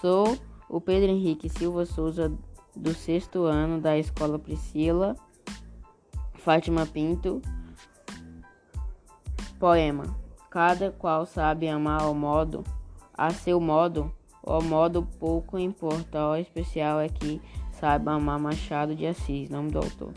Sou o Pedro Henrique Silva Souza, do sexto ano da Escola Priscila Fátima Pinto. Poema. Cada qual sabe amar ao modo, a seu modo, o modo pouco importa, o especial é que saiba amar Machado de Assis, nome do autor.